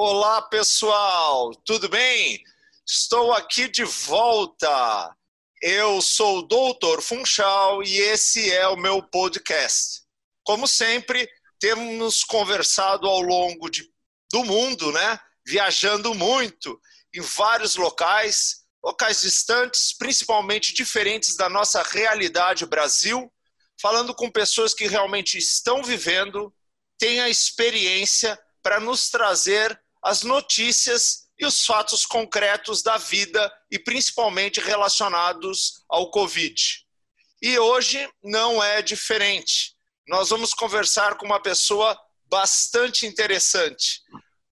Olá, pessoal, tudo bem? Estou aqui de volta. Eu sou o Doutor Funchal e esse é o meu podcast. Como sempre, temos conversado ao longo de, do mundo, né? Viajando muito em vários locais, locais distantes, principalmente diferentes da nossa realidade Brasil, falando com pessoas que realmente estão vivendo, têm a experiência para nos trazer as notícias e os fatos concretos da vida e principalmente relacionados ao Covid. E hoje não é diferente. Nós vamos conversar com uma pessoa bastante interessante,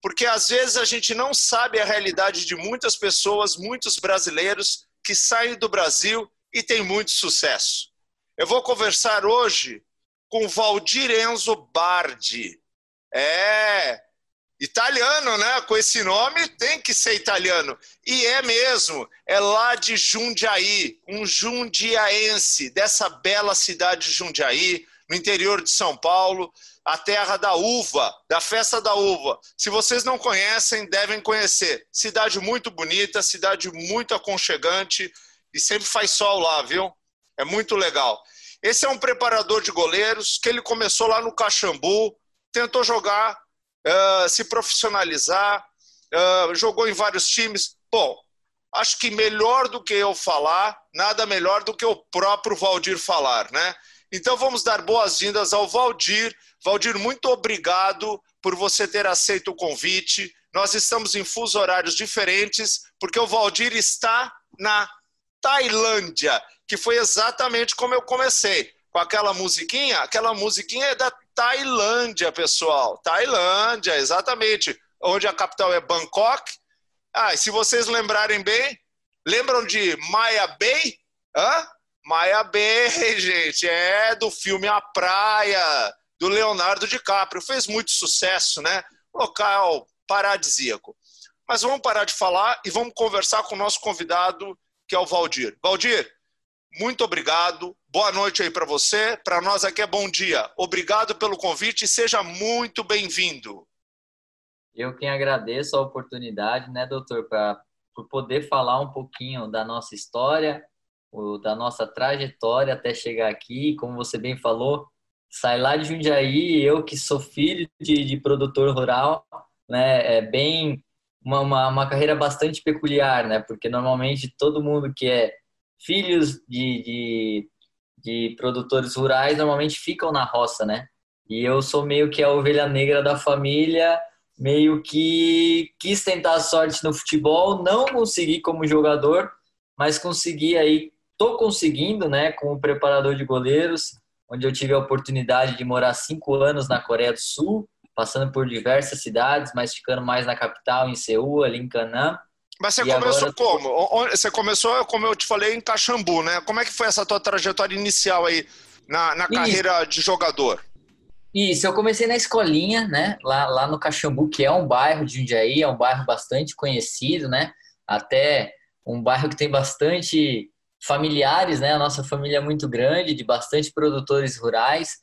porque às vezes a gente não sabe a realidade de muitas pessoas, muitos brasileiros que saem do Brasil e têm muito sucesso. Eu vou conversar hoje com Valdir Enzo Bardi. É, Italiano, né? Com esse nome tem que ser italiano. E é mesmo, é lá de Jundiaí, um jundiaense, dessa bela cidade de Jundiaí, no interior de São Paulo, a terra da uva, da festa da uva. Se vocês não conhecem, devem conhecer. Cidade muito bonita, cidade muito aconchegante e sempre faz sol lá, viu? É muito legal. Esse é um preparador de goleiros que ele começou lá no Caxambu, tentou jogar uh, se profissionalizar, uh, jogou em vários times. Bom, acho que melhor do que eu falar, nada melhor do que o próprio Valdir falar, né? Então vamos dar boas-vindas ao Valdir. Valdir, muito obrigado por você ter aceito o convite. Nós estamos em fuso horários diferentes, porque o Valdir está na Tailândia, que foi exatamente como eu comecei. Com aquela musiquinha, aquela musiquinha é da Tailândia, pessoal. Tailândia, exatamente. Onde a capital é Bangkok. Ah, e se vocês lembrarem bem, lembram de Maya Bay? Hã? Maya Bay, gente, é do filme A Praia, do Leonardo DiCaprio. Fez muito sucesso, né? Local paradisíaco. Mas vamos parar de falar e vamos conversar com o nosso convidado, que é o Valdir. Valdir, muito obrigado. Boa noite aí para você. Para nós aqui é bom dia. Obrigado pelo convite e seja muito bem-vindo. Eu quem agradeço a oportunidade, né, doutor, para por poder falar um pouquinho da nossa história, da nossa trajetória até chegar aqui. Como você bem falou, sai lá de Jundiaí, eu que sou filho de, de produtor rural, né, é bem uma, uma, uma carreira bastante peculiar, né, porque normalmente todo mundo que é filhos de, de, de, produtores rurais normalmente ficam na roça, né? E eu sou meio que a ovelha negra da família, meio que quis tentar a sorte no futebol, não consegui como jogador, mas consegui aí, tô conseguindo, né, como preparador de goleiros, onde eu tive a oportunidade de morar cinco anos na Coreia do Sul, passando por diversas cidades, mas ficando mais na capital, em Seul, ali em Canã. Mas você e começou agora... como? Você começou, como eu te falei, em Caxambu, né? Como é que foi essa tua trajetória inicial aí na, na carreira de jogador? Isso, eu comecei na escolinha, né? Lá, lá no Caxambu, que é um bairro de Jundiaí, é um bairro bastante conhecido, né? Até um bairro que tem bastante familiares, né? A nossa família é muito grande, de bastante produtores rurais.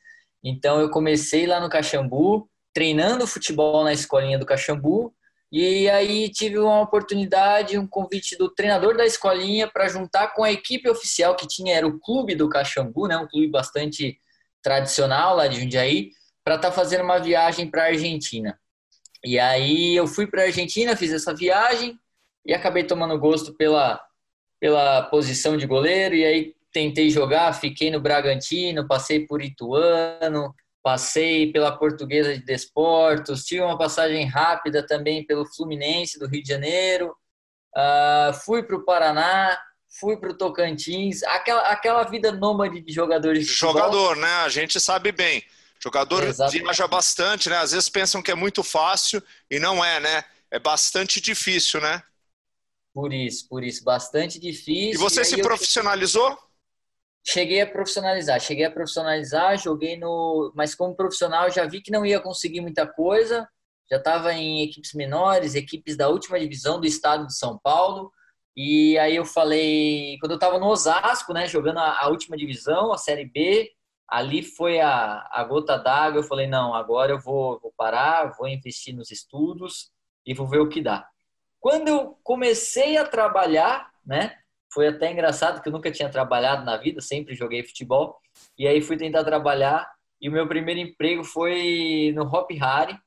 Então eu comecei lá no Caxambu, treinando futebol na escolinha do Caxambu e aí tive uma oportunidade, um convite do treinador da escolinha para juntar com a equipe oficial que tinha, era o clube do Caxambu, né? um clube bastante tradicional lá de Jundiaí, para estar tá fazendo uma viagem para a Argentina. E aí eu fui para a Argentina, fiz essa viagem e acabei tomando gosto pela, pela posição de goleiro. E aí tentei jogar, fiquei no Bragantino, passei por Ituano, passei pela Portuguesa de Desportos, tive uma passagem rápida também pelo Fluminense do Rio de Janeiro, uh, fui para o Paraná, fui para o Tocantins, aquela, aquela vida nômade de jogadores de Jogador, né? A gente sabe bem. Jogador Exatamente. viaja bastante, né? Às vezes pensam que é muito fácil e não é, né? É bastante difícil, né? Por isso, por isso, bastante difícil. E você e se profissionalizou? Eu... Cheguei a profissionalizar, cheguei a profissionalizar, joguei no. Mas como profissional já vi que não ia conseguir muita coisa. Já estava em equipes menores, equipes da última divisão do estado de São Paulo. E aí eu falei, quando eu estava no Osasco, né, jogando a, a, última divisão, a Série B, ali foi a, a gota d'água. Eu falei, não, agora eu vou, vou parar, vou investir nos estudos. e vou ver o que dá. Quando eu comecei a trabalhar, né? Foi até engraçado que eu nunca tinha trabalhado na vida, sempre joguei futebol. E aí fui tentar trabalhar e o meu primeiro emprego foi no Hop Harry.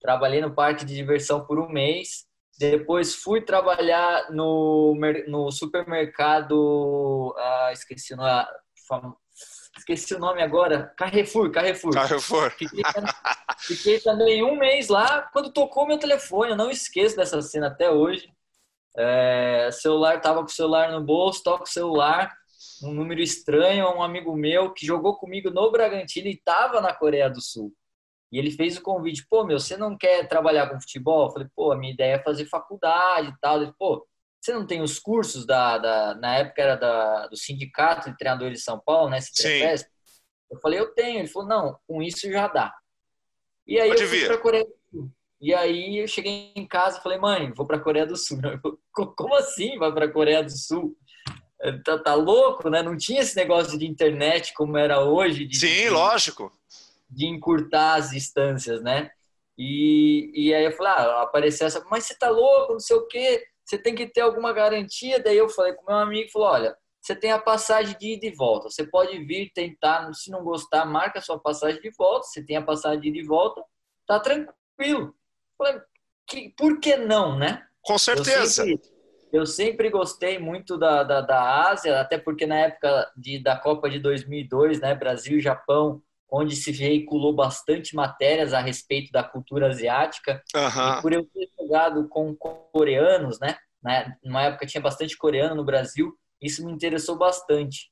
Trabalhei no parque de diversão por um mês. Depois fui trabalhar no, no supermercado, ah, esqueci o nome, esqueci o nome agora, Carrefour, Carrefour. Carrefour. Fiquei, fiquei, também um mês lá, quando tocou meu telefone, eu não esqueço dessa cena até hoje. É, celular, tava com o celular no bolso, toca o celular, um número estranho, um amigo meu que jogou comigo no Bragantino e tava na Coreia do Sul. E ele fez o convite, pô, meu, você não quer trabalhar com futebol? Eu falei, pô, a minha ideia é fazer faculdade e tal. Ele, pô, você não tem os cursos da, da na época era da, do sindicato de treinadores de São Paulo, né? Sim. Eu falei, eu tenho. Ele falou, não, com isso já dá. E aí Pode eu fui pra Coreia do Sul. E aí eu cheguei em casa e falei, mãe, vou pra Coreia do Sul. Como assim vai pra Coreia do Sul? Tá, tá louco, né? Não tinha esse negócio de internet como era hoje. De, Sim, de, lógico. De encurtar as distâncias, né? E, e aí eu falei, ah, apareceu essa, mas você tá louco, não sei o quê você tem que ter alguma garantia. Daí eu falei com meu amigo, falou, olha, você tem a passagem de ida e volta. Você pode vir tentar, se não gostar, marca a sua passagem de volta. Você tem a passagem de ida e volta, tá tranquilo. Falei, que, por que não, né? Com certeza. Eu sempre, eu sempre gostei muito da, da, da, Ásia, até porque na época de, da Copa de 2002, né, Brasil e Japão, onde se veiculou bastante matérias a respeito da cultura asiática. Uhum. E por eu ter jogado com coreanos, né? Numa época tinha bastante coreano no Brasil, isso me interessou bastante.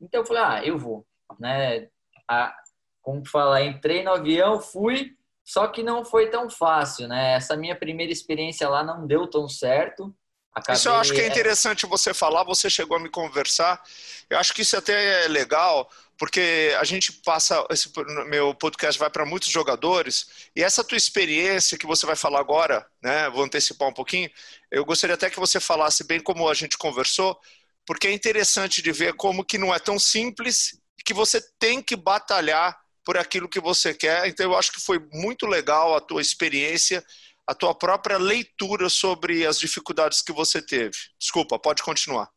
Então eu falei, ah, eu vou, né? A, como falar, entrei no avião, fui, só que não foi tão fácil, né? Essa minha primeira experiência lá não deu tão certo. Acabei... Isso eu acho que é interessante você falar, você chegou a me conversar. Eu acho que isso até é legal, porque a gente passa, esse meu podcast vai para muitos jogadores, e essa tua experiência que você vai falar agora, né, vou antecipar um pouquinho, eu gostaria até que você falasse bem como a gente conversou, porque é interessante de ver como que não é tão simples, que você tem que batalhar por aquilo que você quer, então eu acho que foi muito legal a tua experiência, a tua própria leitura sobre as dificuldades que você teve. Desculpa, pode continuar.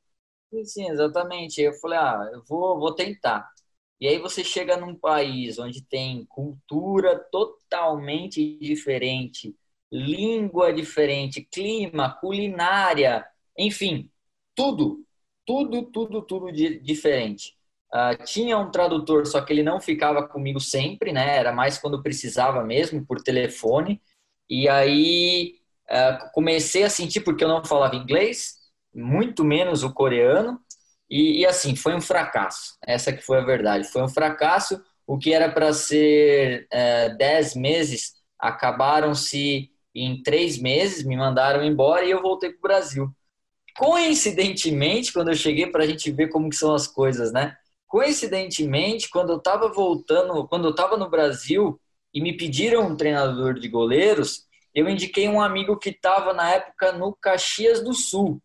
Sim, exatamente. Eu falei, ah, eu vou, vou tentar. E aí você chega num país onde tem cultura totalmente diferente, língua diferente, clima, culinária, enfim, tudo, tudo, tudo, tudo diferente. Uh, tinha um tradutor, só que ele não ficava comigo sempre, né? Era mais quando precisava mesmo, por telefone. E aí uh, comecei a sentir, porque eu não falava inglês, muito menos o coreano, e, e, assim, foi um fracasso. Essa que foi a verdade. Foi um fracasso. O que era para ser é, dez meses, acabaram-se em três meses, me mandaram embora e eu voltei para o Brasil. Coincidentemente, quando eu cheguei para a gente ver como que são as coisas, né? Coincidentemente, quando eu estava voltando, quando eu estava no Brasil e me pediram um treinador de goleiros, eu indiquei um amigo que estava na época no Caxias do Sul,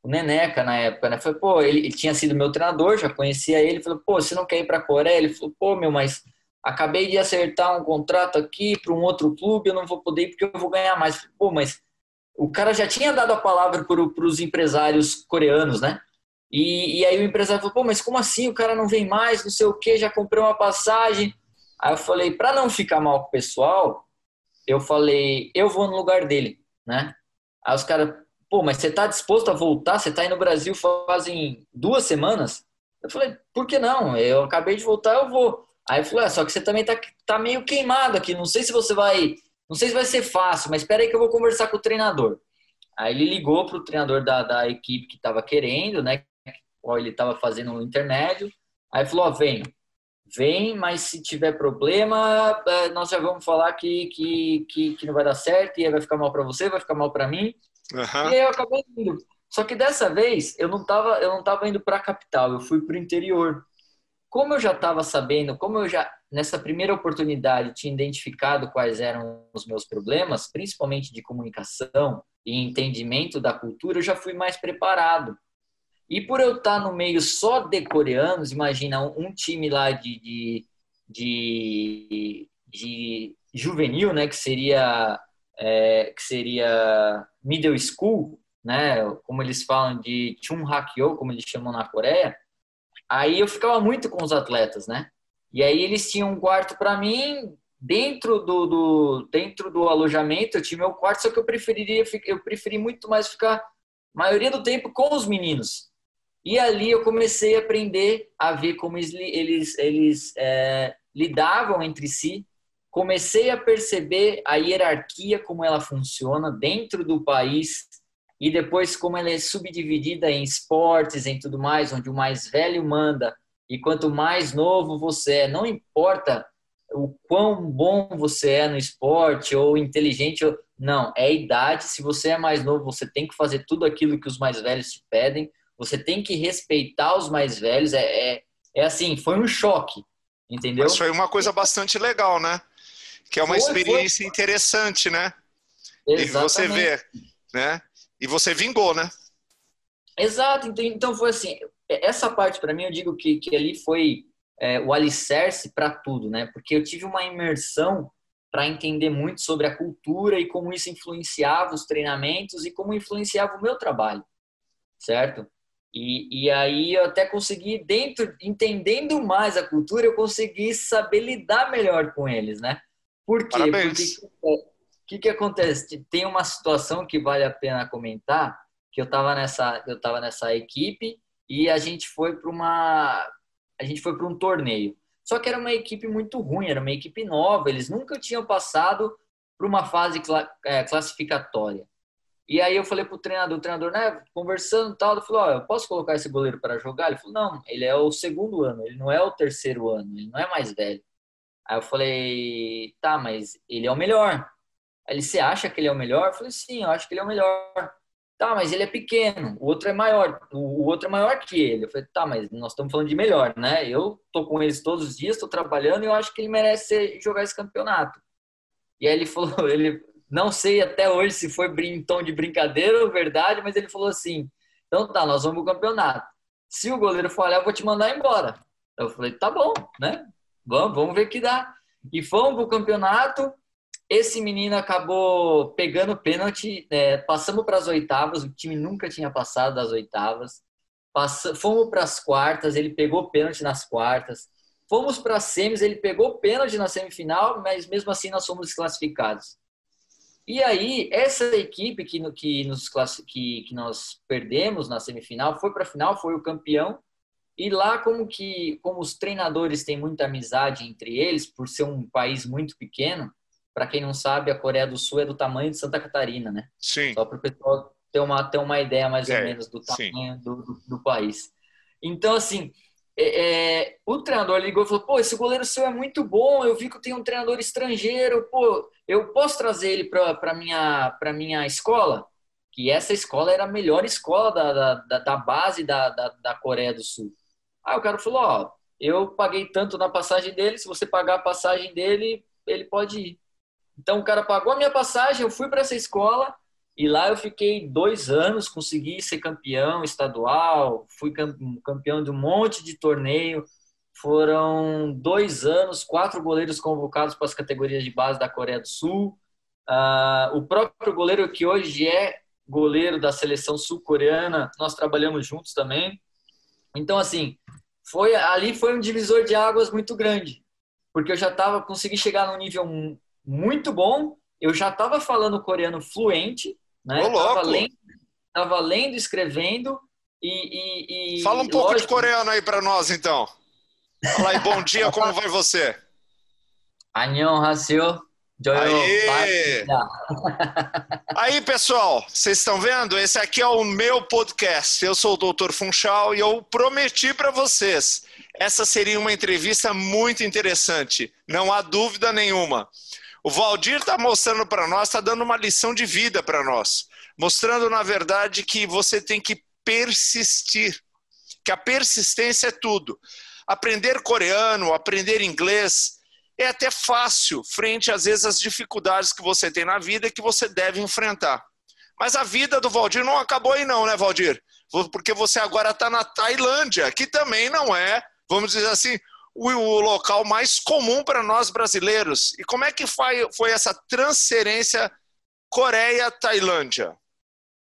o Neneca na época, né? Falei, pô, ele, ele, tinha sido meu treinador, já conhecia ele. Falei, pô, você não quer ir para a Coreia? Ele falou, pô, meu, mas acabei de acertar um contrato aqui para um outro clube, eu não vou poder ir porque eu vou ganhar mais. Falei, pô, mas o cara já tinha dado a palavra para os empresários coreanos, né? E, e aí o empresário falou, pô, mas como assim? O cara não vem mais, não sei o quê, já comprei uma passagem. Aí eu falei, para não ficar mal com o pessoal, eu falei, eu vou no lugar dele, né? Aí os caras, pô, mas você está disposto a voltar? Você está aí no Brasil fazem duas semanas? Eu falei, por que não? Eu acabei de voltar, eu vou. Aí ele falou, é, só que você também tá, tá meio queimado aqui, não sei se você vai, não sei se vai ser fácil, mas espera aí que eu vou conversar com o treinador. Aí ele ligou pro treinador da, da equipe que estava querendo, né? Qual ele estava fazendo no intermédio. Aí falou, ó, vem, vem, mas se tiver problema, é, nós já vamos falar que, que, que, que não vai dar certo e aí vai ficar mal para você, vai ficar mal para mim. Uhum. E aí eu acabei indo. Só que dessa vez eu não estava eu não tava indo para a capital, eu fui para o interior. Como eu já estava sabendo, como eu já nessa primeira oportunidade tinha identificado quais eram os meus problemas, principalmente de comunicação e entendimento da cultura, eu já fui mais preparado. E por eu estar no meio só de coreanos, imagina um time lá de, de, de, de juvenil, né, que seria é, que seria middle school, né? Como eles falam de Chun Hakyo, como eles chamam na Coreia. Aí eu ficava muito com os atletas, né? E aí eles tinham um quarto para mim dentro do, do, dentro do alojamento. Eu tinha meu quarto, só que eu preferiria eu preferi muito mais ficar maioria do tempo com os meninos. E ali eu comecei a aprender a ver como eles eles, eles é, lidavam entre si. Comecei a perceber a hierarquia como ela funciona dentro do país e depois como ela é subdividida em esportes, em tudo mais, onde o mais velho manda e quanto mais novo você é, não importa o quão bom você é no esporte ou inteligente, não, é a idade. Se você é mais novo, você tem que fazer tudo aquilo que os mais velhos te pedem. Você tem que respeitar os mais velhos. É, é, é assim, foi um choque, entendeu? Mas foi uma coisa bastante legal, né? Que é uma foi, experiência foi. interessante, né? Exatamente. E você vê, né? E você vingou, né? Exato. Então foi assim, essa parte para mim eu digo que, que ali foi é, o alicerce para tudo, né? Porque eu tive uma imersão para entender muito sobre a cultura e como isso influenciava os treinamentos e como influenciava o meu trabalho, certo? E, e aí eu até consegui, dentro, entendendo mais a cultura, eu consegui saber lidar melhor com eles, né? Por quê? Parabéns. Porque o que, que acontece? Tem uma situação que vale a pena comentar, que eu estava nessa, eu tava nessa equipe e a gente foi para uma a gente foi para um torneio. Só que era uma equipe muito ruim, era uma equipe nova, eles nunca tinham passado para uma fase é, classificatória. E aí eu falei pro treinador, o treinador, né, conversando e tal, ele falou, ó, eu posso colocar esse goleiro para jogar? Ele falou, não, ele é o segundo ano, ele não é o terceiro ano, ele não é mais velho. Aí eu falei, tá, mas ele é o melhor. Aí ele, você acha que ele é o melhor? Eu falei, sim, eu acho que ele é o melhor. Tá, mas ele é pequeno, o outro é maior, o outro é maior que ele. Eu falei, tá, mas nós estamos falando de melhor, né? Eu tô com eles todos os dias, tô trabalhando e eu acho que ele merece jogar esse campeonato. E aí ele falou, ele não sei até hoje se foi em tom de brincadeira ou verdade, mas ele falou assim: então tá, nós vamos pro campeonato. Se o goleiro falhar, eu vou te mandar embora. Eu falei, tá bom, né? Vamos, vamos ver que dá. E fomos pro campeonato. Esse menino acabou pegando pênalti, é, passamos para as oitavas, o time nunca tinha passado das oitavas. Passa, fomos para as quartas, ele pegou pênalti nas quartas. Fomos para as semis, ele pegou pênalti na semifinal, mas mesmo assim nós fomos desclassificados. E aí, essa equipe que, que, nos, que, que nós perdemos na semifinal foi para a final, foi o campeão. E lá, como que como os treinadores têm muita amizade entre eles, por ser um país muito pequeno, para quem não sabe, a Coreia do Sul é do tamanho de Santa Catarina, né? Sim. Só para o pessoal ter uma, ter uma ideia mais é, ou menos do tamanho do, do, do, país. Então, assim, é, é, o treinador ligou e falou: pô, esse goleiro seu é muito bom, eu vi que tem um treinador estrangeiro, pô, eu posso trazer ele para minha, para minha escola? Que essa escola era a melhor escola da, da, da base da, da, da Coreia do Sul. Aí o cara falou: ó, eu paguei tanto na passagem dele, se você pagar a passagem dele, ele pode ir. Então o cara pagou a minha passagem, eu fui para essa escola e lá eu fiquei dois anos, consegui ser campeão estadual, fui campeão de um monte de torneio. Foram dois anos, quatro goleiros convocados para as categorias de base da Coreia do Sul. Uh, o próprio goleiro que hoje é goleiro da seleção sul-coreana, nós trabalhamos juntos também. Então, assim, foi ali foi um divisor de águas muito grande, porque eu já estava consegui chegar num nível muito bom. Eu já estava falando coreano fluente, né? Ô, tava lendo, tava lendo, escrevendo e, e, e Fala um pouco lógico, de coreano aí para nós, então. Olá e bom dia, como vai você? Anion Hassio. Aí. Aí, pessoal, vocês estão vendo? Esse aqui é o meu podcast. Eu sou o Dr. Funchal e eu prometi para vocês, essa seria uma entrevista muito interessante, não há dúvida nenhuma. O Valdir está mostrando para nós, está dando uma lição de vida para nós, mostrando, na verdade, que você tem que persistir, que a persistência é tudo. Aprender coreano, aprender inglês, é até fácil frente, às vezes, às dificuldades que você tem na vida que você deve enfrentar. Mas a vida do Valdir não acabou aí não, né, Valdir? Porque você agora está na Tailândia, que também não é, vamos dizer assim, o, local mais comum para nós brasileiros. E como é que foi, foi essa transferência Coreia, Tailândia.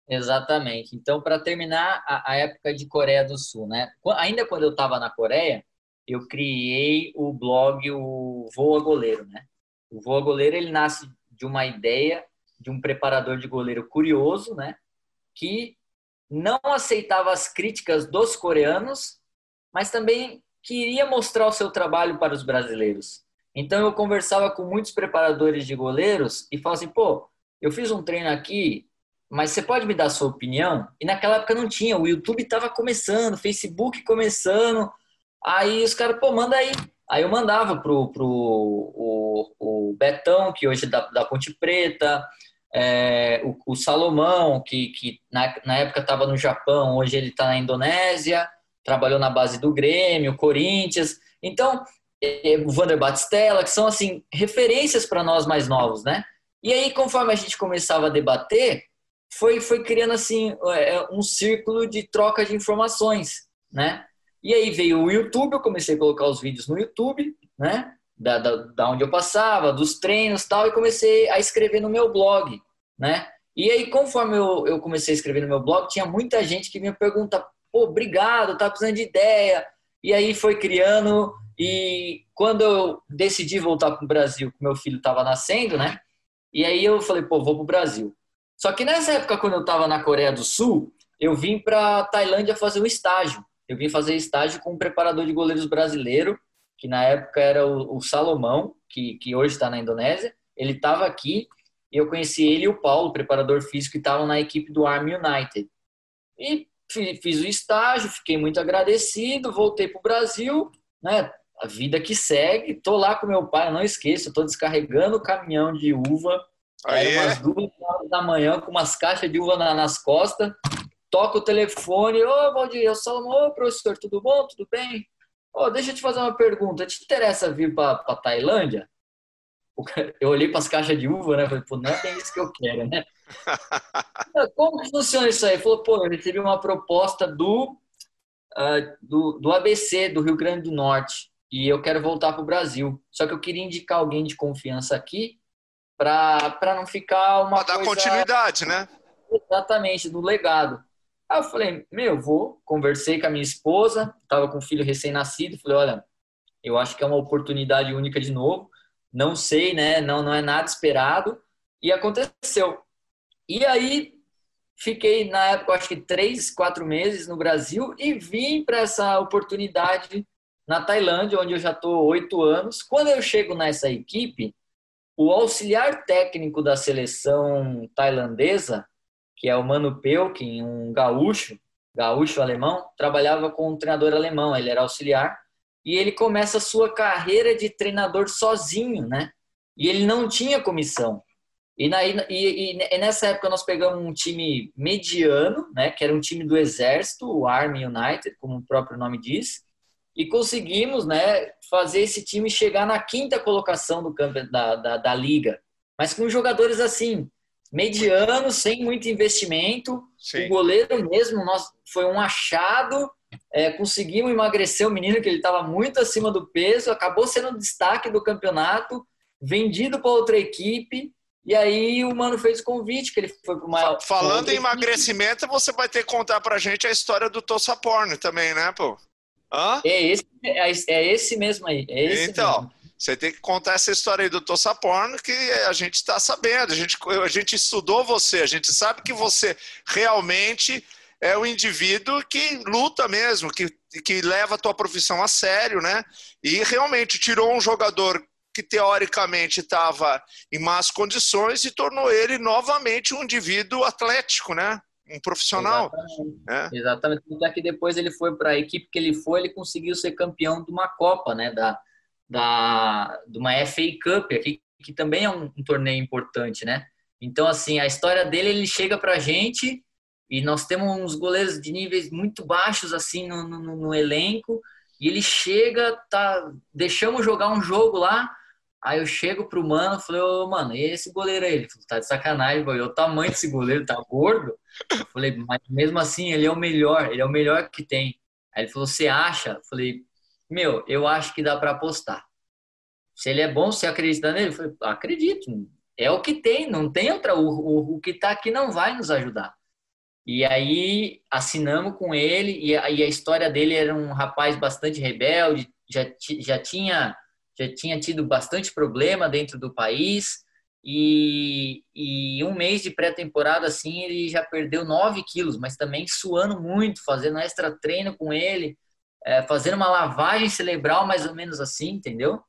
Exatamente. Então, para terminar a, a, época de Coreia do Sul, né? Ainda quando eu estava na Coreia, eu criei o blog o Voa Goleiro, né? O Voa Goleiro ele nasce de uma ideia de um preparador de goleiro curioso, né? Que não aceitava as críticas dos coreanos, mas também queria mostrar o seu trabalho para os brasileiros. Então eu conversava com muitos preparadores de goleiros e falava assim, pô, eu fiz um treino aqui, mas você pode me dar a sua opinião? E naquela época não tinha, o YouTube estava começando, Facebook começando, aí os caras, pô, manda aí. Aí eu mandava pro, pro o, o Betão, que hoje é da, da Ponte Preta, é, o, o, Salomão, que, que na, na época estava no Japão, hoje ele está na Indonésia, trabalhou na base do Grêmio, Corinthians. Então, é, o Vander Batistella, que são assim referências para nós mais novos, né? E aí, conforme a gente começava a debater, foi, foi criando assim é, um círculo de troca de informações, né? E aí veio o YouTube, eu comecei a colocar os vídeos no YouTube, né? Da, da, da onde eu passava, dos treinos tal, e comecei a escrever no meu blog, né? E aí, conforme eu, eu comecei a escrever no meu blog, tinha muita gente que me pergunta, pô, obrigado, tá precisando de ideia. E aí foi criando, e quando eu decidi voltar para o Brasil, que meu filho estava nascendo, né? E aí eu falei, pô, vou para o Brasil. Só que nessa época, quando eu estava na Coreia do Sul, eu vim para Tailândia fazer um estágio. Eu vim fazer estágio com um preparador de goleiros brasileiro, que na época era o, o Salomão, que, que hoje está na Indonésia. Ele estava aqui e eu conheci ele e o Paulo, preparador físico, que estavam na equipe do Army United. E fiz o estágio, fiquei muito agradecido, voltei para o Brasil, né? A vida que segue. Tô lá com meu pai, não esqueço, tô descarregando o caminhão de uva. Era umas duas horas da manhã com umas caixas de uva nas costas. Toca o telefone, ô oh, dia, eu sou ô professor, tudo bom? Tudo bem? Oh, deixa eu te fazer uma pergunta. Te interessa vir para Tailândia? Eu olhei para as caixas de uva, né? Falei, pô, não é isso que eu quero, né? Como que funciona isso aí? Ele falou, pô, eu recebi uma proposta do, uh, do, do ABC, do Rio Grande do Norte, e eu quero voltar para o Brasil. Só que eu queria indicar alguém de confiança aqui para não ficar uma. Para dar continuidade, né? Exatamente, do legado. Aí eu falei, meu, vou. Conversei com a minha esposa, estava com um filho recém-nascido, falei, olha, eu acho que é uma oportunidade única de novo. Não sei, né? Não, não é nada esperado. E aconteceu. E aí fiquei, na época, acho que três, quatro meses no Brasil e vim para essa oportunidade na Tailândia, onde eu já estou oito anos. Quando eu chego nessa equipe, o auxiliar técnico da seleção tailandesa, que é o Mano Pelkin, um gaúcho, gaúcho alemão, trabalhava com um treinador alemão, ele era auxiliar, e ele começa a sua carreira de treinador sozinho, né? E ele não tinha comissão. E, na, e, e, nessa época nós pegamos um time mediano, né, que era um time do Exército, o Army United, como o próprio nome diz, e conseguimos né, fazer esse time chegar na quinta colocação do campo, da, da, da liga. Mas com jogadores assim, medianos, sem muito investimento. Sim. O goleiro mesmo nós, foi um achado. É, conseguimos emagrecer o menino, que ele estava muito acima do peso, acabou sendo destaque do campeonato, vendido para outra equipe e aí o mano fez o convite, que ele foi pro maior. Falando em emagrecimento, você vai ter que contar pra gente a história do Tossaporn também, né, pô? Hã? É esse, é, é esse mesmo aí. É esse então, mesmo. você tem que contar essa história aí do Tossaporn que a gente está sabendo. A gente, a gente estudou você, a gente sabe que você realmente é um indivíduo que luta mesmo, que, que leva a tua profissão a sério, né? E realmente tirou um jogador que teoricamente estava em más condições e tornou ele novamente um indivíduo atlético, né? Um profissional. Exatamente. É. Exatamente. Tanto que depois ele foi para a equipe que ele foi, ele conseguiu ser campeão de uma Copa, né? Da, da, de uma FA Cup, aqui, que também é um, um torneio importante, né? Então, assim, a história dele, ele chega para a gente e nós temos uns goleiros de níveis muito baixos, assim, no, no, no elenco, e ele chega, tá, deixamos jogar um jogo lá, Aí eu chego pro mano, falei, ô, mano, e esse goleiro aí? Ele falou, tá de sacanagem, boy. o tamanho desse goleiro, tá gordo? Eu falei, mas mesmo assim, ele é o melhor, ele é o melhor que tem. Aí ele falou, você acha? Eu falei, meu, eu acho que dá para apostar. Se ele é bom, você acredita nele? Eu falei, acredito. é o que tem, não tem outra. O, o, o que está aqui não vai nos ajudar. E aí assinamos com ele, e a, e a, história dele era um rapaz bastante rebelde, já, já, tinha, já tinha tido bastante problema dentro do país, e, e um mês de pré-temporada, assim, ele já perdeu 9 quilos, mas também suando muito, fazendo extra treino com ele, é, fazendo uma lavagem cerebral mais ou menos assim, entendeu?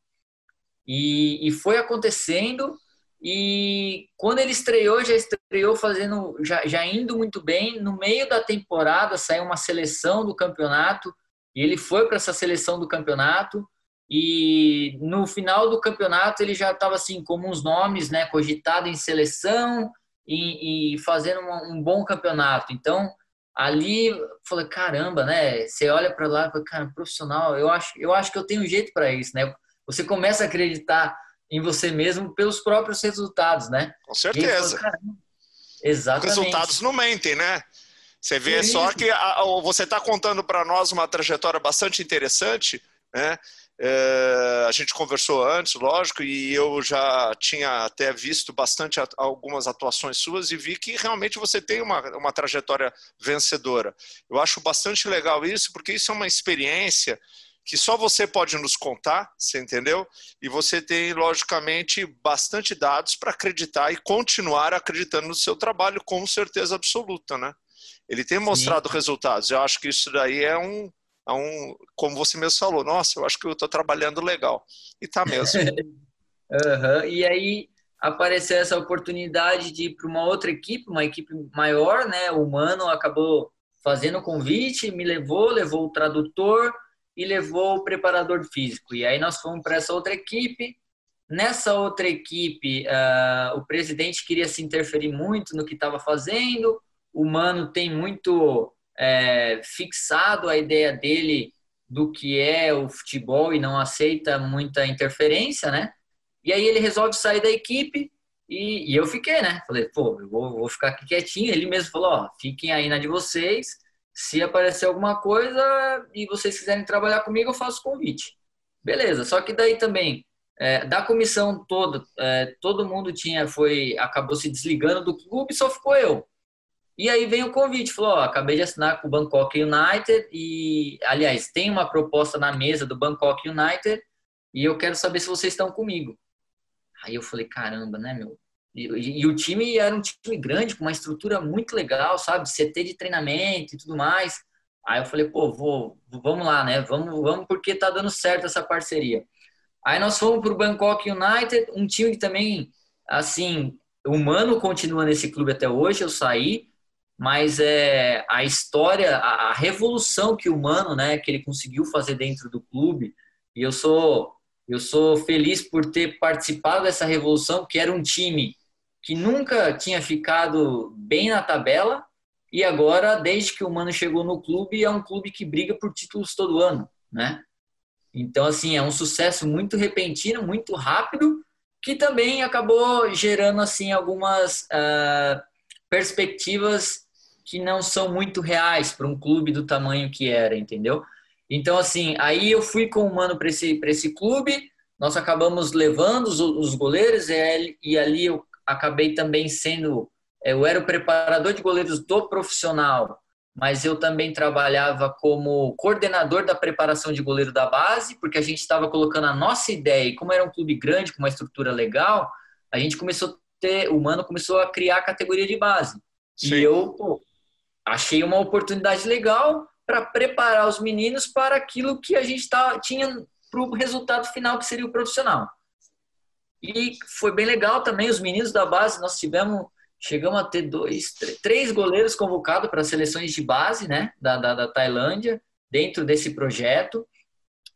E, e foi acontecendo, e quando ele estreou, já estreou fazendo, já, já indo muito bem. No meio da temporada saiu uma seleção do campeonato e ele foi para essa seleção do campeonato. E no final do campeonato ele já estava assim como uns nomes, né, cogitado em seleção e, e fazendo um, um, bom campeonato. Então ali falei caramba, né? Você olha para lá, e fala, cara, profissional. Eu acho, eu acho que eu tenho um jeito para isso, né? Você começa a acreditar em você mesmo pelos próprios resultados, né? Com certeza. Fala, Exatamente. Os resultados não mentem, né? Você vê só que a, você está contando para nós uma trajetória bastante interessante, né? É, a gente conversou antes, lógico, e eu já tinha até visto bastante algumas atuações suas e vi que realmente você tem uma, uma trajetória vencedora. Eu acho bastante legal isso, porque isso é uma experiência que só você pode nos contar, você entendeu? E você tem, logicamente, bastante dados para acreditar e continuar acreditando no seu trabalho com certeza absoluta, né? Ele tem mostrado Sim. resultados. Eu acho que isso daí é um, é um, como você mesmo falou, nossa, eu acho que eu estou trabalhando legal. E tá mesmo. uhum. E aí apareceu essa oportunidade de ir para uma outra equipe, uma equipe maior, né? O Mano acabou fazendo o convite, me levou, levou o tradutor, e levou o preparador físico. E aí nós fomos para essa outra equipe. Nessa outra equipe, uh, o presidente queria se interferir muito no que estava fazendo. O Mano tem muito é, fixado a ideia dele do que é o futebol e não aceita muita interferência, né? E aí ele resolve sair da equipe e, e eu fiquei, né? Falei, pô, eu vou, vou, ficar aqui quietinho. Ele mesmo falou, ó, fiquem aí na de vocês se aparecer alguma coisa e vocês quiserem trabalhar comigo, eu faço convite. Beleza, só que daí também, é, da comissão toda, é, todo mundo tinha, foi, acabou se desligando do clube, só ficou eu. E aí vem o convite, falou, ó, acabei de assinar com o Bangkok United e, aliás, tem uma proposta na mesa do Bangkok United e eu quero saber se vocês estão comigo. Aí eu falei, caramba, né, meu? E, e, o time era um time grande, com uma estrutura muito legal, sabe? CT de treinamento e tudo mais. Aí eu falei, pô, vou, vamos lá, né? Vamos, vamos porque tá dando certo essa parceria. Aí nós fomos para o Bangkok United, um time que também, assim, o Mano continua nesse clube até hoje, eu saí, mas é a história, a, a revolução que o Mano, né, que ele conseguiu fazer dentro do clube, e eu sou eu sou feliz por ter participado dessa revolução, que era um time que nunca tinha ficado bem na tabela e agora, desde que o Mano chegou no clube, é um clube que briga por títulos todo ano, né? Então, assim, é um sucesso muito repentino, muito rápido, que também acabou gerando, assim, algumas uh, perspectivas que não são muito reais para um clube do tamanho que era, entendeu? Então, assim, aí eu fui com o Mano para esse, esse clube, nós acabamos levando os, os goleiros e, e ali eu acabei também sendo. É, eu era o preparador de goleiros do profissional, mas eu também trabalhava como coordenador da preparação de goleiro da base, porque a gente estava colocando a nossa ideia, e como era um clube grande, com uma estrutura legal, a gente começou a ter, o Mano começou a criar a categoria de base. Sim. E eu pô, achei uma oportunidade legal para preparar os meninos para aquilo que a gente tá, tinha para o resultado final, que seria o profissional. E foi bem legal também, os meninos da base, nós tivemos, chegamos a ter dois, três goleiros convocados para seleções de base, né, da, da, da Tailândia, dentro desse projeto.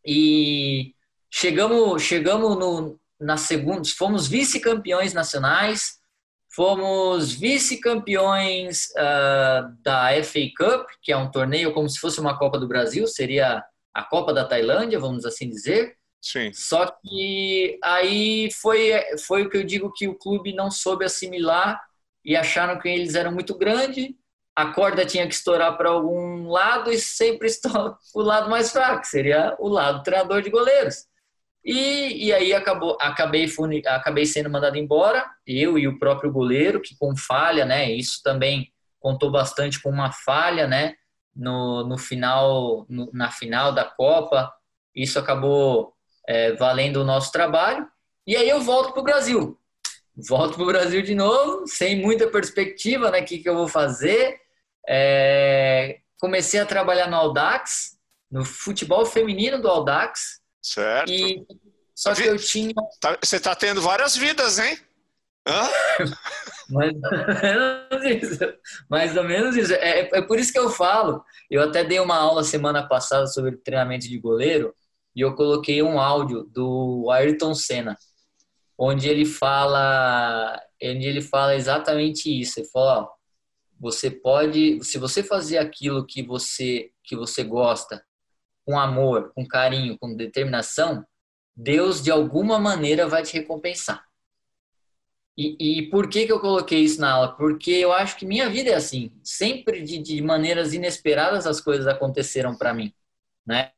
E chegamos, chegamos no, na segunda, fomos vice-campeões nacionais, fomos vice-campeões uh, da FA Cup, que é um torneio como se fosse uma Copa do Brasil, seria a Copa da Tailândia, vamos assim dizer. Sim. Só que aí foi, foi o que eu digo que o clube não soube assimilar e acharam que eles eram muito grandes, a corda tinha que estourar para algum lado e sempre estoura o lado mais fraco, seria o lado do treinador de goleiros. E, e aí acabou, acabei, acabei sendo mandado embora, eu e o próprio goleiro, que com falha, né? Isso também contou bastante com uma falha, né? No, no final, no, na final da Copa, isso acabou é, valendo o nosso trabalho. E aí eu volto para o Brasil. Volto para o Brasil de novo, sem muita perspectiva, né? O que, que eu vou fazer? É, comecei a trabalhar no Audax, no futebol feminino do Audax. Certo. E, só que eu tinha. Tá, você está tendo várias vidas, hein? Hã? Mais ou menos isso. Mais ou menos isso. É, é por isso que eu falo. Eu até dei uma aula semana passada sobre treinamento de goleiro e eu coloquei um áudio do Ayrton Senna, onde ele fala, onde ele fala exatamente isso. Ele fala, ó, você pode, se você fazer aquilo que você que você gosta com amor, com carinho, com determinação, Deus de alguma maneira vai te recompensar. E, e, por que, que eu coloquei isso na aula? Porque eu acho que minha vida é assim. Sempre de, de maneiras inesperadas as coisas aconteceram para mim, né?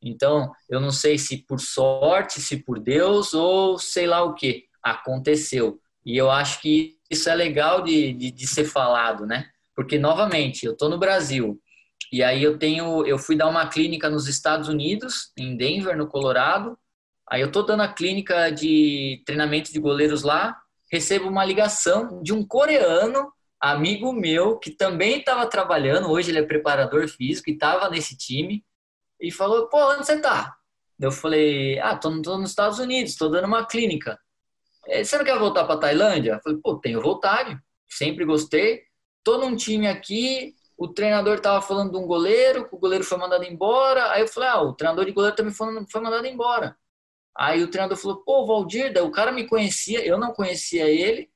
Então, eu não sei se por sorte, se por Deus ou sei lá o que aconteceu. E eu acho que isso é legal de, de, de ser falado, né? Porque, novamente, eu estou no Brasil, e aí eu tenho, eu fui dar uma clínica nos Estados Unidos, em Denver, no Colorado. Aí eu tô dando a clínica de treinamento de goleiros lá, recebo uma ligação de um coreano, amigo meu, que também estava trabalhando, hoje ele é preparador físico e estava nesse time, e falou: "Pô, onde você tá?" Eu falei: "Ah, tô, tô nos Estados Unidos, tô dando uma clínica. Eh, você não quer voltar para Tailândia?" Eu falei: "Pô, tenho vontade, sempre gostei. Tô num time aqui, o treinador estava falando de um goleiro, que o goleiro foi mandado embora. Aí eu falei, ah, o treinador de goleiro também foi, foi mandado embora. Aí o treinador falou, pô, Valdir, o cara me conhecia, eu não conhecia ele.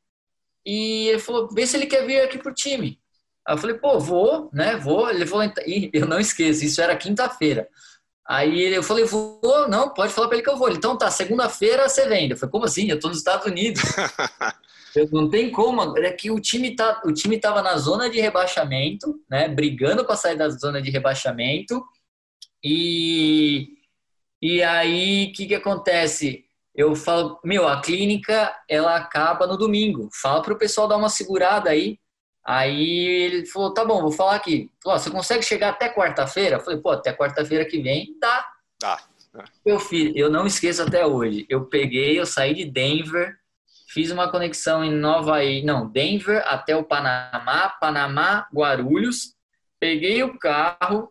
E ele falou, vê se ele quer vir aqui pro time. Aí eu falei, pô, vou, né, vou. Ele falou, e eu não esqueço, isso era quinta-feira. Aí eu falei, vou, não, pode falar para ele que eu vou. Ele, então tá, segunda-feira você vem. Eu falei, como assim? Eu tô nos Estados Unidos. Não tem como, é que o time tá, o time tava na zona de rebaixamento, né, brigando para sair da zona de rebaixamento. E e aí o que que acontece? Eu falo, meu, a clínica ela acaba no domingo. Fala pro pessoal dar uma segurada aí. Aí ele falou, tá bom, vou falar aqui. Falou, você consegue chegar até quarta-feira? Eu falei, pô, até quarta-feira que vem, dá. Dá. Eu fiz, eu não esqueço até hoje. Eu peguei, eu saí de Denver, Fiz uma conexão em Nova não, Denver até o Panamá, Panamá, Guarulhos. Peguei o carro,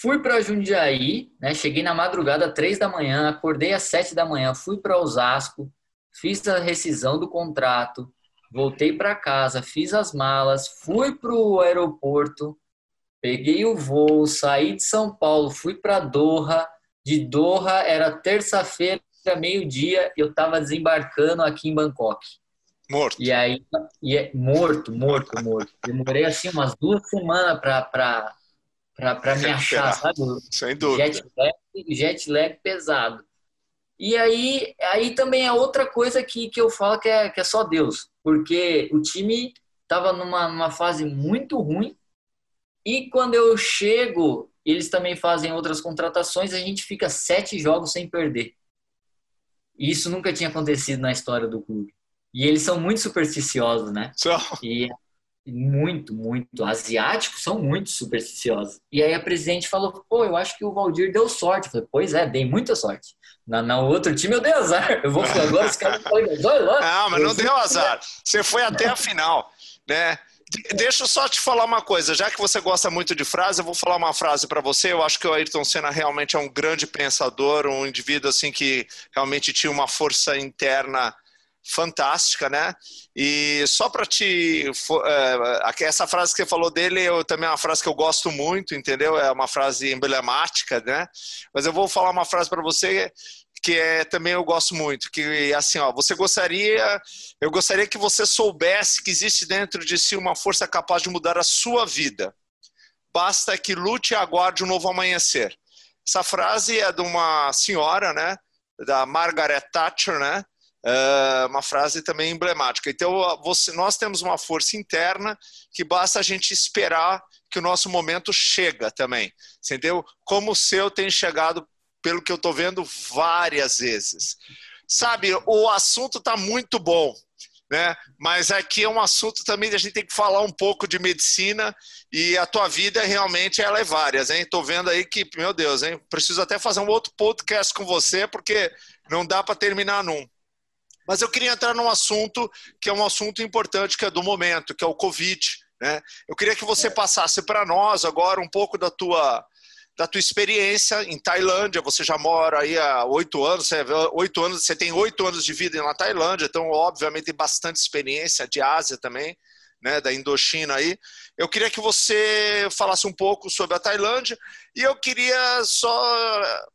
fui para Jundiaí, né? Cheguei na madrugada, três da manhã, acordei às sete da manhã, fui para Osasco, fiz a rescisão do contrato, voltei para casa, fiz as malas, fui para o aeroporto, peguei o voo, saí de São Paulo, fui para Doha. De Doha era terça-feira, meio-dia, eu estava desembarcando aqui em Bangkok. Morto. E aí, e é, morto, morto, morto. Demorei assim umas duas semanas para me achar, sabe? Sem dúvida. Jet lag, jet lag pesado. E aí, aí também é outra coisa que, que eu falo que é, que é só Deus, porque o time estava numa, numa fase muito ruim e quando eu chego, eles também fazem outras contratações, a gente fica sete jogos sem perder. E isso nunca tinha acontecido na história do clube. E eles são muito supersticiosos, né? São. E muito, muito. Asiáticos são muito supersticiosos. E aí a presidente falou: pô, eu acho que o Valdir deu sorte. Eu falei: pois é, dei muita sorte. Na, na outro time eu dei azar. Eu vou falar agora, os caras falam: olha lá. Não, mas não deu azar. Você foi até a final, né? Deixa eu só te falar uma coisa, já que você gosta muito de frase, eu vou falar uma frase para você. Eu acho que o Ayrton Senna realmente é um grande pensador, um indivíduo assim que realmente tinha uma força interna fantástica, né? E só para te é, essa frase que você falou dele, eu também é uma frase que eu gosto muito, entendeu? É uma frase emblemática, né? Mas eu vou falar uma frase para você que é, também eu gosto muito, que assim, ó, você gostaria, eu gostaria que você soubesse que existe dentro de si uma força capaz de mudar a sua vida. Basta que lute e aguarde um novo amanhecer. Essa frase é de uma senhora, né, da Margaret Thatcher, né, uma frase também emblemática. Então, você, nós temos uma força interna que basta a gente esperar que o nosso momento chega também, entendeu? Como o seu tem chegado pelo que eu estou vendo, várias vezes. Sabe, o assunto está muito bom né? Mas aqui é um assunto também a gente tem que falar um pouco de medicina e a tua vida realmente ela é várias, hein? Tô vendo aí que, meu Deus, hein? Preciso até fazer um outro podcast com você porque não dá para terminar num. Mas eu queria entrar num assunto que é um assunto importante, que é do momento, que é o Covid, né? Eu queria que você é. passasse para nós agora um pouco da tua da tua experiência em Tailândia. Você já mora aí há oito anos, você, oito anos, você tem oito anos de vida na Tailândia, então, obviamente, tem bastante experiência de Ásia também, né, da Indochina aí. Eu queria que você falasse um pouco sobre a Tailândia e eu queria só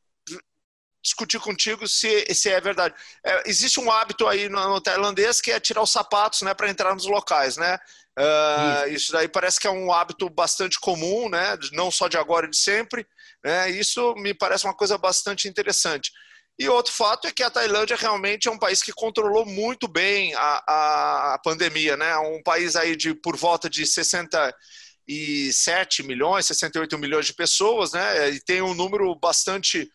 discutir contigo se, se é verdade. É, existe um hábito aí no, no, tailandês que é tirar os sapatos né, para entrar nos locais, né? Uh, isso. isso daí parece que é um hábito bastante comum, né? Não só de agora e de sempre. Né? Isso me parece uma coisa bastante interessante. E outro fato é que a Tailândia realmente é um país que controlou muito bem a, a, a pandemia, né? Um país aí de por volta de 67 milhões, 68 milhões de pessoas, né? E tem um número bastante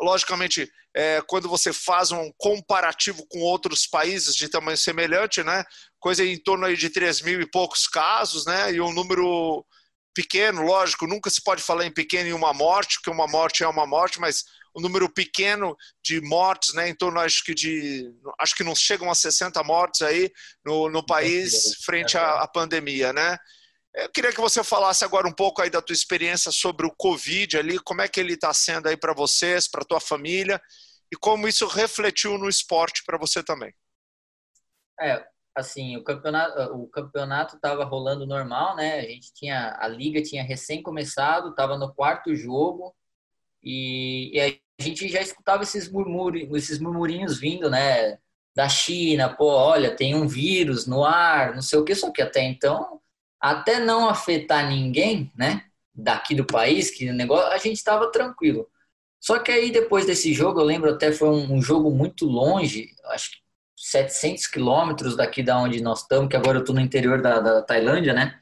logicamente, é, quando você faz um comparativo com outros países de tamanho semelhante, né, coisa em torno aí de 3 mil e poucos casos, né, e um número pequeno, lógico, nunca se pode falar em pequeno em uma morte, porque uma morte é uma morte, mas um número pequeno de mortes, né, em torno, acho que de, acho que não chegam a 60 mortes aí no, no país frente à, à pandemia, né, eu queria que você falasse agora um pouco aí da tua experiência sobre o Covid ali, como é que ele está sendo aí para vocês, para tua família e como isso refletiu no esporte para você também. É, assim, o campeonato o campeonato estava rolando normal, né? A gente tinha a liga tinha recém começado, estava no quarto jogo e, e, a gente já escutava esses murmúrios, esses murmurinhos vindo, né? Da China, pô, olha, tem um vírus no ar, não sei o que, só que até então até não afetar ninguém, né, daqui do país, que negócio, a gente estava tranquilo. Só que aí depois desse jogo, eu lembro até foi um, jogo muito longe, acho que 700 quilômetros daqui da onde nós estamos, que agora eu estou no interior da, da, Tailândia, né?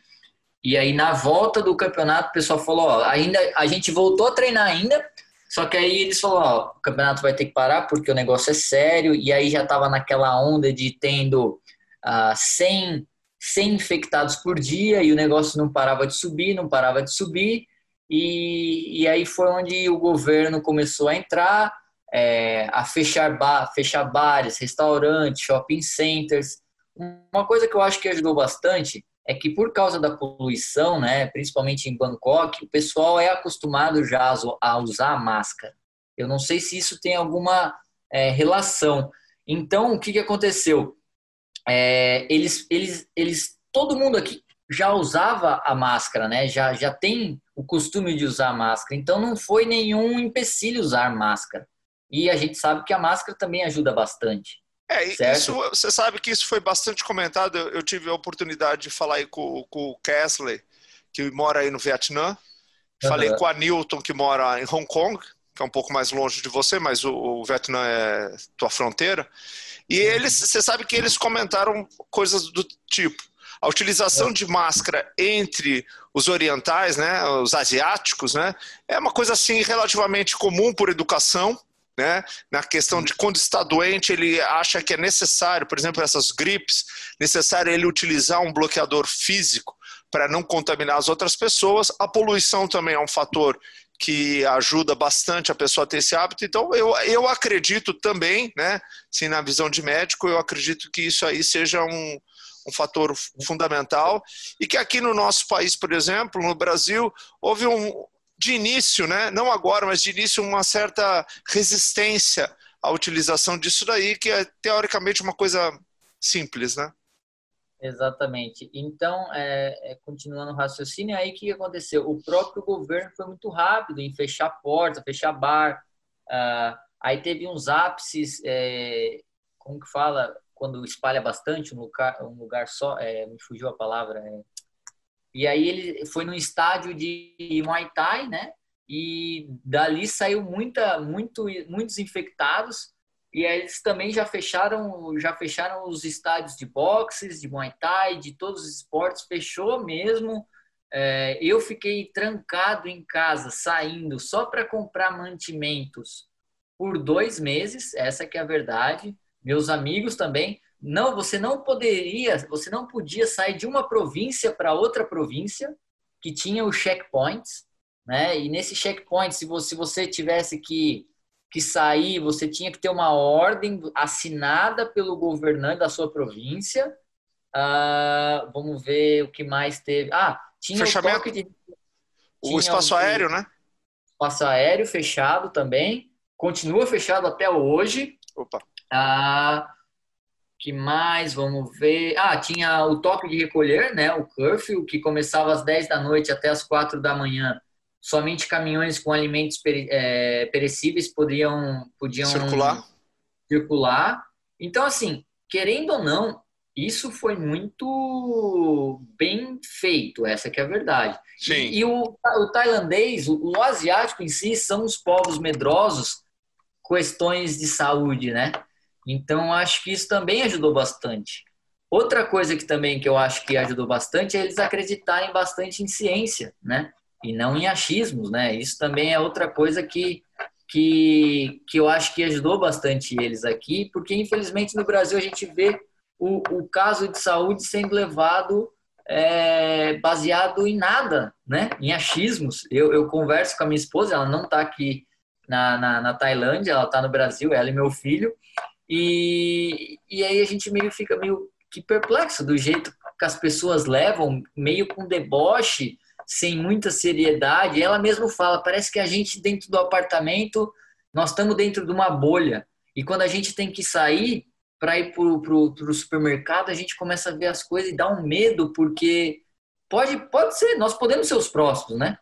E aí na volta do campeonato o pessoal falou, ó, ainda a gente voltou a treinar ainda, só que aí eles falaram, ó, o campeonato vai ter que parar porque o negócio é sério, e aí já estava naquela onda de tendo uh, 100 100 infectados por dia e o negócio não parava de subir, não parava de subir. E, e aí foi onde o governo começou a entrar, é, a fechar, bar, fechar bares, restaurantes, shopping centers. Uma coisa que eu acho que ajudou bastante é que por causa da poluição, né, principalmente em Bangkok, o pessoal é acostumado já a usar máscara. Eu não sei se isso tem alguma é, relação. Então, o que, que aconteceu? É, eles, eles, eles, todo mundo aqui já usava a máscara, né? Já, já tem o costume de usar máscara. Então não foi nenhum empecilho usar máscara. E a gente sabe que a máscara também ajuda bastante. É, isso, você sabe que isso foi bastante comentado. Eu, eu tive a oportunidade de falar aí com, com o Kesley, que mora aí no Vietnã. Falei uhum. com a Newton, que mora em Hong Kong, que é um pouco mais longe de você, mas o, o Vietnã é tua fronteira. E eles, você sabe que eles comentaram coisas do tipo: a utilização de máscara entre os orientais, né, os asiáticos, né, é uma coisa assim relativamente comum por educação. Né? Na questão de quando está doente, ele acha que é necessário, por exemplo, essas gripes, necessário ele utilizar um bloqueador físico para não contaminar as outras pessoas. A poluição também é um fator que ajuda bastante a pessoa a ter esse hábito. Então, eu, eu acredito também, né, sim, na visão de médico, eu acredito que isso aí seja um, um fator fundamental e que aqui no nosso país, por exemplo, no Brasil, houve um, de início, né, não agora, mas de início, uma certa resistência à utilização disso daí, que é teoricamente uma coisa simples, né? Exatamente. Então, é, é, continuando o raciocínio, aí o que aconteceu? O próprio governo foi muito rápido em fechar porta, fechar bar. Uh, aí teve uns ápices, é, como que fala, quando espalha bastante um lugar, um lugar só, é, me fugiu a palavra. É. E aí ele foi num estádio de Muay Thai, né? E dali saiu muita, muito, muitos infectados e eles também já fecharam, já fecharam os estádios de boxes, de Muay Thai, de todos os esportes, fechou mesmo. É, eu fiquei trancado em casa, saindo só para comprar mantimentos por dois meses, essa que é a verdade. Meus amigos também. Não, você não poderia, você não podia sair de uma província para outra província que tinha os checkpoints, né? E nesse checkpoint, se você, se você tivesse que, que sair, você tinha que ter uma ordem assinada pelo governante da sua província. Uh, vamos ver o que mais teve. Ah, tinha Fechamento. o toque de... O espaço aéreo, né? Espaço aéreo fechado também. Continua fechado até hoje. Opa. Ah, que mais? Vamos ver. Ah, tinha o toque de recolher, né? O curfew, que começava às 10 da noite até às 4 da manhã. Somente caminhões com alimentos é, perecíveis podiam, podiam circular. circular. Então, assim, querendo ou não, isso foi muito bem feito, essa que é a verdade. Sim. E, e o, o, tailandês, o, o, asiático em si, são os povos medrosos, questões de saúde, né? Então, acho que isso também ajudou bastante. Outra coisa que também que eu acho que ajudou bastante é eles acreditarem bastante em ciência, né? E não em achismos, né? Isso também é outra coisa que, que, que eu acho que ajudou bastante eles aqui, porque infelizmente no Brasil a gente vê o, o caso de saúde sendo levado é, baseado em nada, né? Em achismos. Eu, eu converso com a minha esposa, ela não está aqui na, na, na, Tailândia, ela está no Brasil, ela e meu filho, e, e aí a gente meio fica meio que perplexo do jeito que as pessoas levam, meio com deboche, sem muita seriedade. Ela mesma fala, parece que a gente dentro do apartamento, nós estamos dentro de uma bolha, e quando a gente tem que sair, para ir para o supermercado, a gente começa a ver as coisas e dá um medo, porque pode, pode ser, nós podemos ser os próximos, né?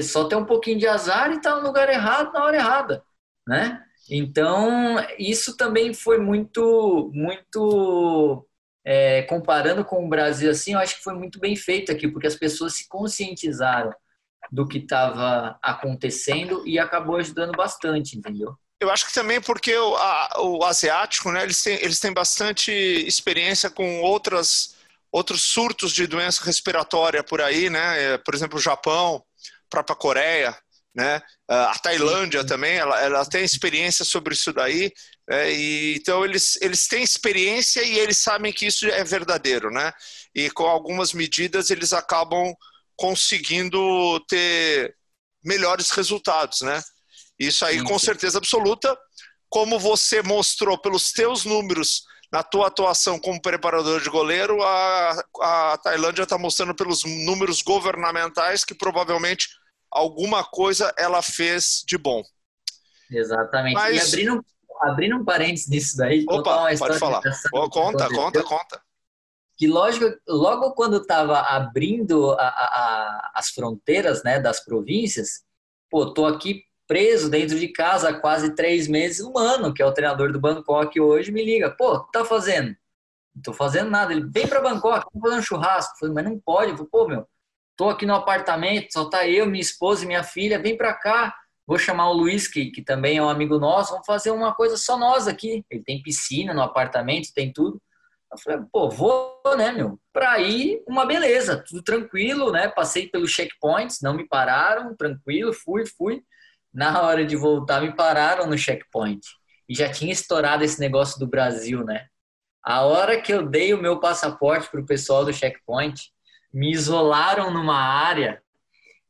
Só ter um pouquinho de azar e estar tá no lugar errado na hora errada, né? Então, isso também foi muito, muito é, comparando com o Brasil, assim, eu acho que foi muito bem feito aqui, porque as pessoas se conscientizaram do que estava acontecendo e acabou ajudando bastante, entendeu? Eu acho que também porque o, a, o asiático, né, eles têm, eles têm bastante experiência com outras, outros surtos de doença respiratória por aí, né? É, por exemplo, o Japão, própria Coreia, né? A Tailândia também, ela, ela tem experiência sobre isso daí, né? e, então eles, eles têm experiência e eles sabem que isso é verdadeiro, né? E com algumas medidas eles acabam conseguindo ter melhores resultados, né? Isso aí, com certeza absoluta. Como você mostrou pelos teus números na tua atuação como preparador de goleiro, a, a Tailândia está mostrando pelos números governamentais que provavelmente alguma coisa ela fez de bom. Exatamente. Mas... E abrindo, abrindo um parênteses nisso daí, Opa, pode falar. Oh, conta, conta, conta. Que lógico, logo quando estava abrindo a, a, as fronteiras né, das províncias, pô, tô aqui preso dentro de casa há quase três meses, um ano, que é o treinador do Bangkok hoje, me liga, pô, tá fazendo? Não tô fazendo nada. Ele, vem para Bangkok, vamos fazer um churrasco. Eu falei, mas não pode. Eu falei, pô, meu, tô aqui no apartamento, só tá eu, minha esposa e minha filha, vem para cá. Vou chamar o Luiz, que, que também é um amigo nosso, vamos fazer uma coisa só nós aqui. Ele tem piscina no apartamento, tem tudo. Eu falei, pô, vou, né, meu? Pra ir, uma beleza, tudo tranquilo, né? Passei pelos checkpoints, não me pararam, tranquilo, fui, fui na hora de voltar, me pararam no checkpoint. E já tinha estourado esse negócio do Brasil, né? A hora que eu dei o meu passaporte para o pessoal do checkpoint, me isolaram numa área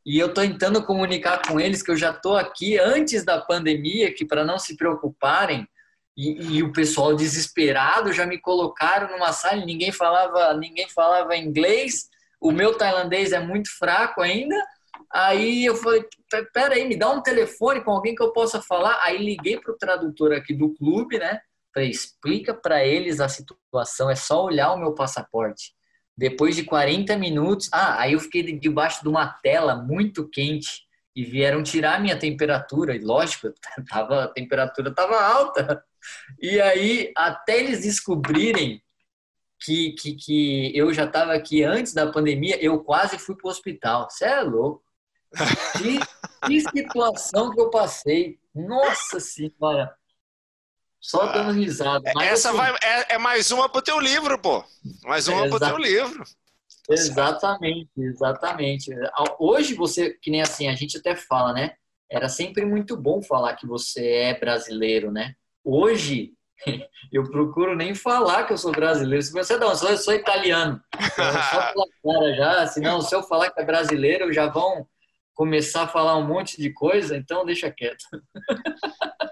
e eu tô tentando comunicar com eles que eu já tô aqui antes da pandemia, que para não se preocuparem. E, e, o pessoal desesperado já me colocaram numa sala, ninguém falava, ninguém falava inglês. O meu tailandês é muito fraco ainda Aí eu falei, pera aí, me dá um telefone com alguém que eu possa falar. Aí liguei para o tradutor aqui do clube, né? Falei, explica para eles a situação, é só olhar o meu passaporte. Depois de 40 minutos, ah, aí eu fiquei debaixo de uma tela muito quente e vieram tirar minha temperatura. E lógico, tava, a temperatura estava alta. E aí, até eles descobrirem que, que, que eu já estava aqui antes da pandemia, eu quase fui para o hospital. Você é louco. Que, que situação que eu passei. Nossa Senhora. Só ah, dando risada. Mas, Essa assim, vai, é, é, mais uma para o teu livro, pô. Mais uma para o teu livro. Exatamente, exatamente. Hoje você, que nem assim, a gente até fala, né? era sempre muito bom falar que você é brasileiro, né? Hoje, eu procuro nem falar que eu sou brasileiro. Se você não, eu sou italiano. Só pela cara já, senão se eu falar que é brasileiro, já vão começar a falar um monte de coisa, então deixa quieto.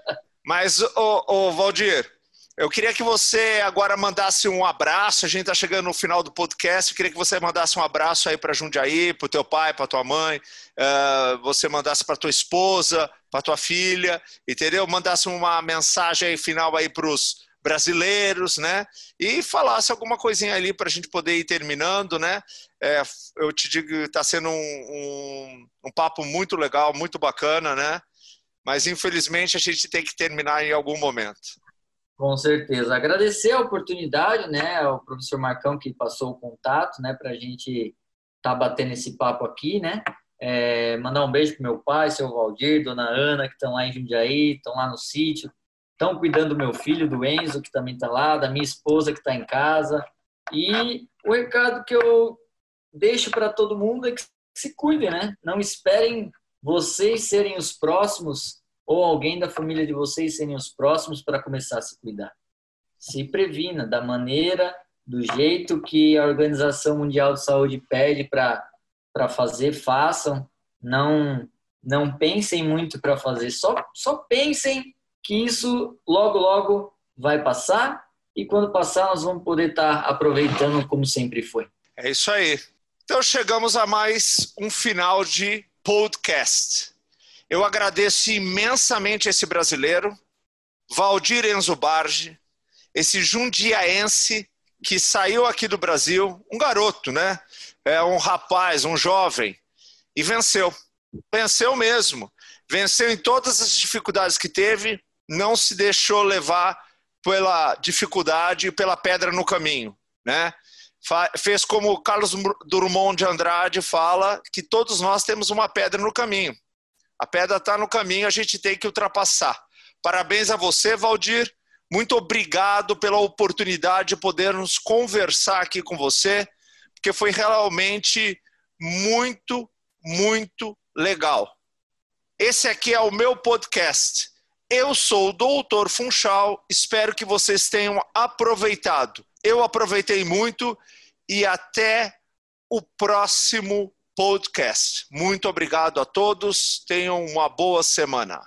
Mas, ô, Valdir, eu queria que você agora mandasse um abraço. A gente está chegando no final do podcast. Eu queria que você mandasse um abraço aí para Jundiaí, para o teu pai, para tua mãe. Uh, você mandasse para tua esposa, para tua filha, entendeu? Mandasse uma mensagem aí final aí para os brasileiros, né? E falasse alguma coisinha ali para a gente poder ir terminando, né? É, eu te digo, está sendo um, um, um papo muito legal, muito bacana, né? Mas infelizmente a gente tem que terminar em algum momento. Com certeza. Agradecer a oportunidade, né, ao professor Marcão que passou o contato, né, para a gente estar tá batendo esse papo aqui, né. É, mandar um beijo pro meu pai, seu Valdir, dona Ana, que estão lá em Jundiaí, estão lá no sítio, estão cuidando do meu filho, do Enzo, que também está lá, da minha esposa, que está em casa. E o recado que eu deixo para todo mundo é que se cuidem, né? Não esperem vocês serem os próximos ou alguém da família de vocês serem os próximos para começar a se cuidar. Se previna da maneira, do jeito que a Organização Mundial de Saúde pede para fazer, façam. Não não pensem muito para fazer, só só pensem que isso logo logo vai passar e quando passar nós vamos poder estar tá aproveitando como sempre foi. É isso aí. Então chegamos a mais um final de podcast. Eu agradeço imensamente esse brasileiro, Valdir Enzo Barge, esse jundiaense que saiu aqui do Brasil, um garoto, né? É um rapaz, um jovem, e venceu. Venceu mesmo. Venceu em todas as dificuldades que teve, não se deixou levar pela dificuldade e pela pedra no caminho, né? Fez como Carlos Drummond de Andrade fala, que todos nós temos uma pedra no caminho. A pedra está no caminho, a gente tem que ultrapassar. Parabéns a você, Valdir. Muito obrigado pela oportunidade de podermos conversar aqui com você, porque foi realmente muito, muito legal. Esse aqui é o meu podcast. Eu sou o Doutor Funchal, espero que vocês tenham aproveitado. Eu aproveitei muito e até o próximo podcast. Muito obrigado a todos. Tenham uma boa semana.